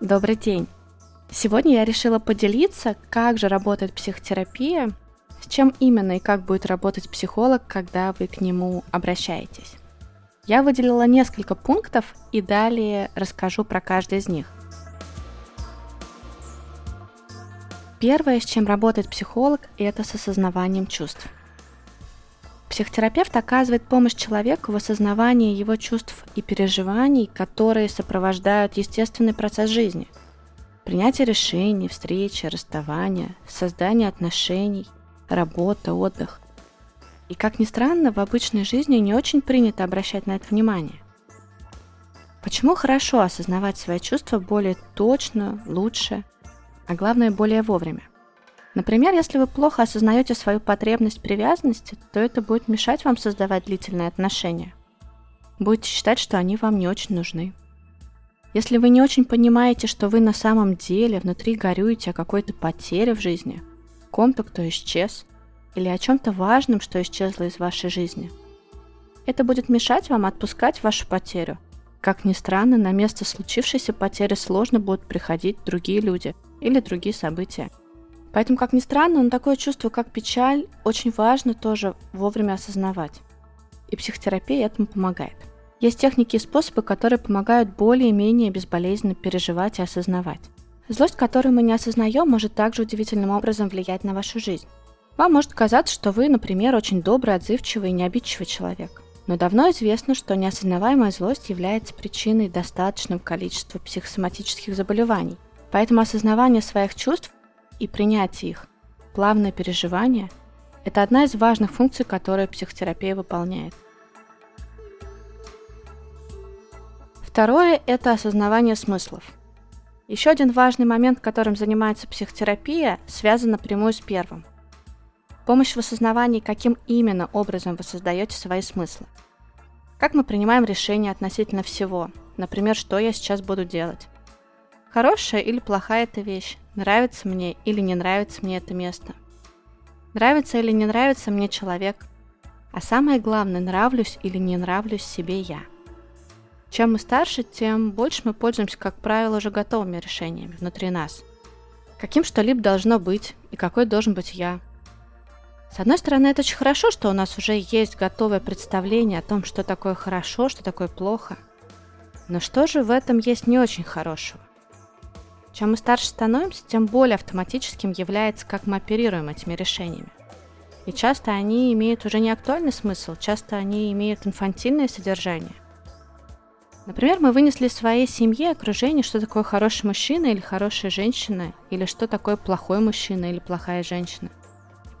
Добрый день! Сегодня я решила поделиться, как же работает психотерапия, с чем именно и как будет работать психолог, когда вы к нему обращаетесь. Я выделила несколько пунктов и далее расскажу про каждый из них. Первое, с чем работает психолог, это с осознаванием чувств. Психотерапевт оказывает помощь человеку в осознавании его чувств и переживаний, которые сопровождают естественный процесс жизни. Принятие решений, встречи, расставания, создание отношений, работа, отдых. И как ни странно, в обычной жизни не очень принято обращать на это внимание. Почему хорошо осознавать свои чувства более точно, лучше, а главное более вовремя? Например, если вы плохо осознаете свою потребность привязанности, то это будет мешать вам создавать длительные отношения. Будете считать, что они вам не очень нужны. Если вы не очень понимаете, что вы на самом деле внутри горюете о какой-то потере в жизни, ком-то, кто исчез, или о чем-то важном, что исчезло из вашей жизни, это будет мешать вам отпускать вашу потерю. Как ни странно, на место случившейся потери сложно будут приходить другие люди или другие события. Поэтому, как ни странно, но такое чувство, как печаль, очень важно тоже вовремя осознавать. И психотерапия этому помогает. Есть техники и способы, которые помогают более-менее безболезненно переживать и осознавать. Злость, которую мы не осознаем, может также удивительным образом влиять на вашу жизнь. Вам может казаться, что вы, например, очень добрый, отзывчивый и необидчивый человек. Но давно известно, что неосознаваемая злость является причиной достаточного количества психосоматических заболеваний. Поэтому осознавание своих чувств и принятие их, плавное переживание – это одна из важных функций, которые психотерапия выполняет. Второе – это осознавание смыслов. Еще один важный момент, которым занимается психотерапия, связан напрямую с первым. Помощь в осознавании, каким именно образом вы создаете свои смыслы. Как мы принимаем решения относительно всего, например, что я сейчас буду делать. Хорошая или плохая эта вещь, нравится мне или не нравится мне это место. Нравится или не нравится мне человек. А самое главное, нравлюсь или не нравлюсь себе я. Чем мы старше, тем больше мы пользуемся, как правило, уже готовыми решениями внутри нас. Каким что-либо должно быть и какой должен быть я. С одной стороны, это очень хорошо, что у нас уже есть готовое представление о том, что такое хорошо, что такое плохо. Но что же в этом есть не очень хорошего? Чем мы старше становимся, тем более автоматическим является, как мы оперируем этими решениями. И часто они имеют уже не актуальный смысл, часто они имеют инфантильное содержание. Например, мы вынесли своей семье окружение, что такое хороший мужчина или хорошая женщина, или что такое плохой мужчина или плохая женщина.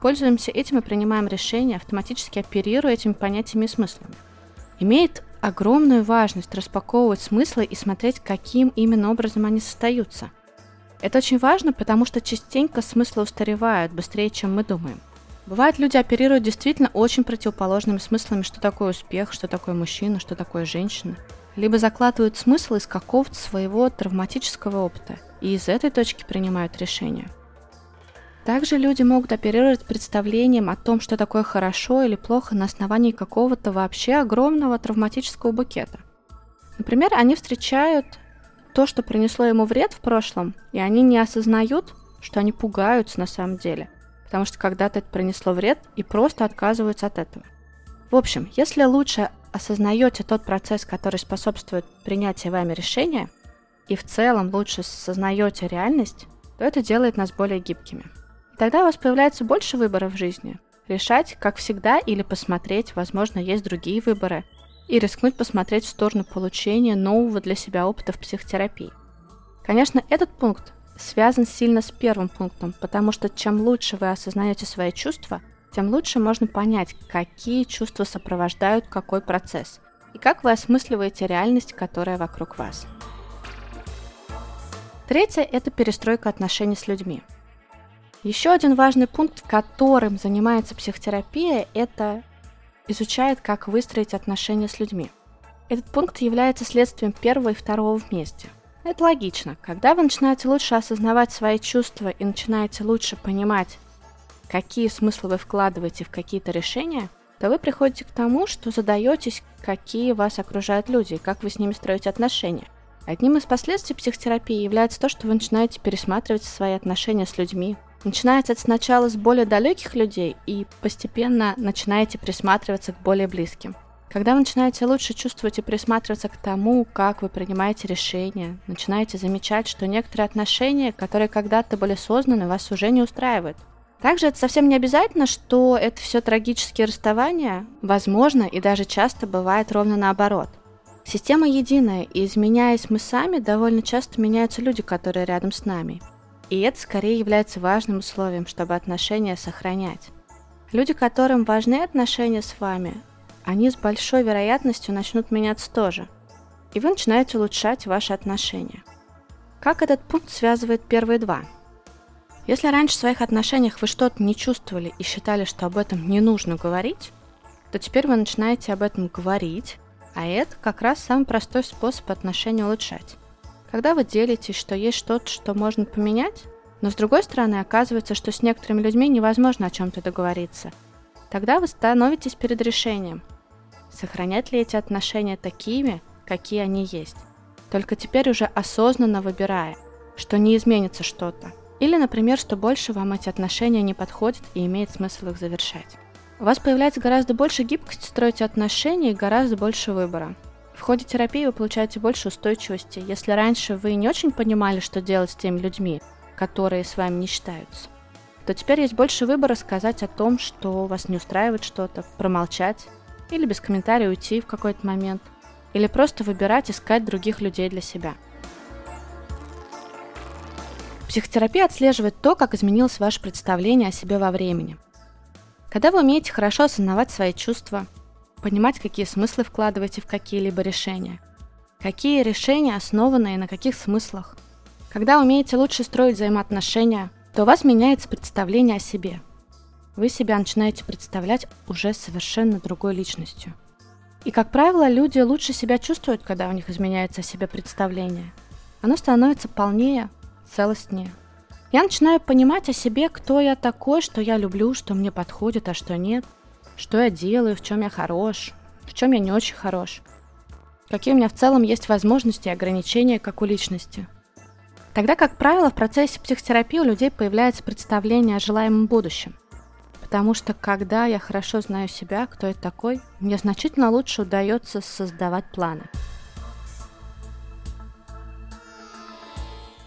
Пользуемся этим и принимаем решения, автоматически оперируя этими понятиями и смыслами. Имеет огромную важность распаковывать смыслы и смотреть, каким именно образом они состоятся – это очень важно, потому что частенько смыслы устаревают быстрее, чем мы думаем. Бывает, люди оперируют действительно очень противоположными смыслами, что такое успех, что такое мужчина, что такое женщина. Либо закладывают смысл из какого-то своего травматического опыта и из этой точки принимают решения. Также люди могут оперировать представлением о том, что такое хорошо или плохо на основании какого-то вообще огромного травматического букета. Например, они встречают то, что принесло ему вред в прошлом, и они не осознают, что они пугаются на самом деле, потому что когда-то это принесло вред и просто отказываются от этого. В общем, если лучше осознаете тот процесс, который способствует принятию вами решения, и в целом лучше осознаете реальность, то это делает нас более гибкими. И тогда у вас появляется больше выборов в жизни. Решать, как всегда, или посмотреть, возможно, есть другие выборы – и рискнуть посмотреть в сторону получения нового для себя опыта в психотерапии. Конечно, этот пункт связан сильно с первым пунктом, потому что чем лучше вы осознаете свои чувства, тем лучше можно понять, какие чувства сопровождают какой процесс и как вы осмысливаете реальность, которая вокруг вас. Третье – это перестройка отношений с людьми. Еще один важный пункт, которым занимается психотерапия, это изучает, как выстроить отношения с людьми. Этот пункт является следствием первого и второго вместе. Это логично. Когда вы начинаете лучше осознавать свои чувства и начинаете лучше понимать, какие смыслы вы вкладываете в какие-то решения, то вы приходите к тому, что задаетесь, какие вас окружают люди, как вы с ними строите отношения. Одним из последствий психотерапии является то, что вы начинаете пересматривать свои отношения с людьми. Начинается это сначала с более далеких людей и постепенно начинаете присматриваться к более близким. Когда вы начинаете лучше чувствовать и присматриваться к тому, как вы принимаете решения, начинаете замечать, что некоторые отношения, которые когда-то были созданы, вас уже не устраивают. Также это совсем не обязательно, что это все трагические расставания. Возможно, и даже часто бывает ровно наоборот. Система единая, и изменяясь мы сами, довольно часто меняются люди, которые рядом с нами. И это скорее является важным условием, чтобы отношения сохранять. Люди, которым важны отношения с вами, они с большой вероятностью начнут меняться тоже. И вы начинаете улучшать ваши отношения. Как этот пункт связывает первые два? Если раньше в своих отношениях вы что-то не чувствовали и считали, что об этом не нужно говорить, то теперь вы начинаете об этом говорить, а это как раз самый простой способ отношения улучшать. Когда вы делитесь, что есть что-то, что можно поменять, но с другой стороны оказывается, что с некоторыми людьми невозможно о чем-то договориться, тогда вы становитесь перед решением – сохранять ли эти отношения такими, какие они есть. Только теперь уже осознанно выбирая, что не изменится что-то. Или, например, что больше вам эти отношения не подходят и имеет смысл их завершать. У вас появляется гораздо больше гибкости строить отношения и гораздо больше выбора. В ходе терапии вы получаете больше устойчивости. Если раньше вы не очень понимали, что делать с теми людьми, которые с вами не считаются, то теперь есть больше выбора сказать о том, что вас не устраивает что-то, промолчать или без комментария уйти в какой-то момент, или просто выбирать искать других людей для себя. Психотерапия отслеживает то, как изменилось ваше представление о себе во времени. Когда вы умеете хорошо осознавать свои чувства, понимать, какие смыслы вкладываете в какие-либо решения, какие решения основаны и на каких смыслах, когда умеете лучше строить взаимоотношения, то у вас меняется представление о себе – вы себя начинаете представлять уже совершенно другой личностью. И, как правило, люди лучше себя чувствуют, когда у них изменяется о себе представление. Оно становится полнее, целостнее. Я начинаю понимать о себе, кто я такой, что я люблю, что мне подходит, а что нет, что я делаю, в чем я хорош, в чем я не очень хорош, какие у меня в целом есть возможности и ограничения, как у личности. Тогда, как правило, в процессе психотерапии у людей появляется представление о желаемом будущем – Потому что когда я хорошо знаю себя, кто я такой, мне значительно лучше удается создавать планы.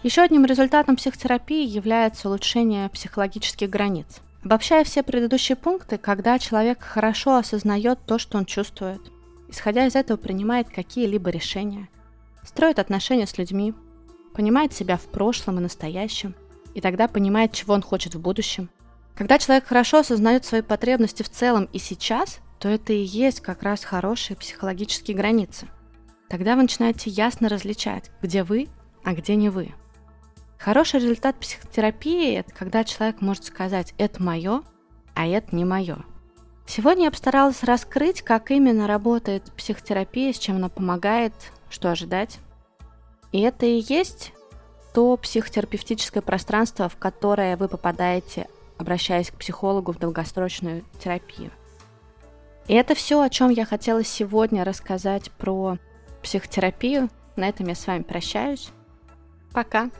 Еще одним результатом психотерапии является улучшение психологических границ. Обобщая все предыдущие пункты, когда человек хорошо осознает то, что он чувствует, исходя из этого принимает какие-либо решения, строит отношения с людьми, понимает себя в прошлом и настоящем, и тогда понимает, чего он хочет в будущем – когда человек хорошо осознает свои потребности в целом и сейчас, то это и есть как раз хорошие психологические границы. Тогда вы начинаете ясно различать, где вы, а где не вы. Хороший результат психотерапии – это когда человек может сказать «это мое», а это не мое. Сегодня я постаралась раскрыть, как именно работает психотерапия, с чем она помогает, что ожидать. И это и есть то психотерапевтическое пространство, в которое вы попадаете обращаясь к психологу в долгосрочную терапию. И это все, о чем я хотела сегодня рассказать про психотерапию. На этом я с вами прощаюсь. Пока.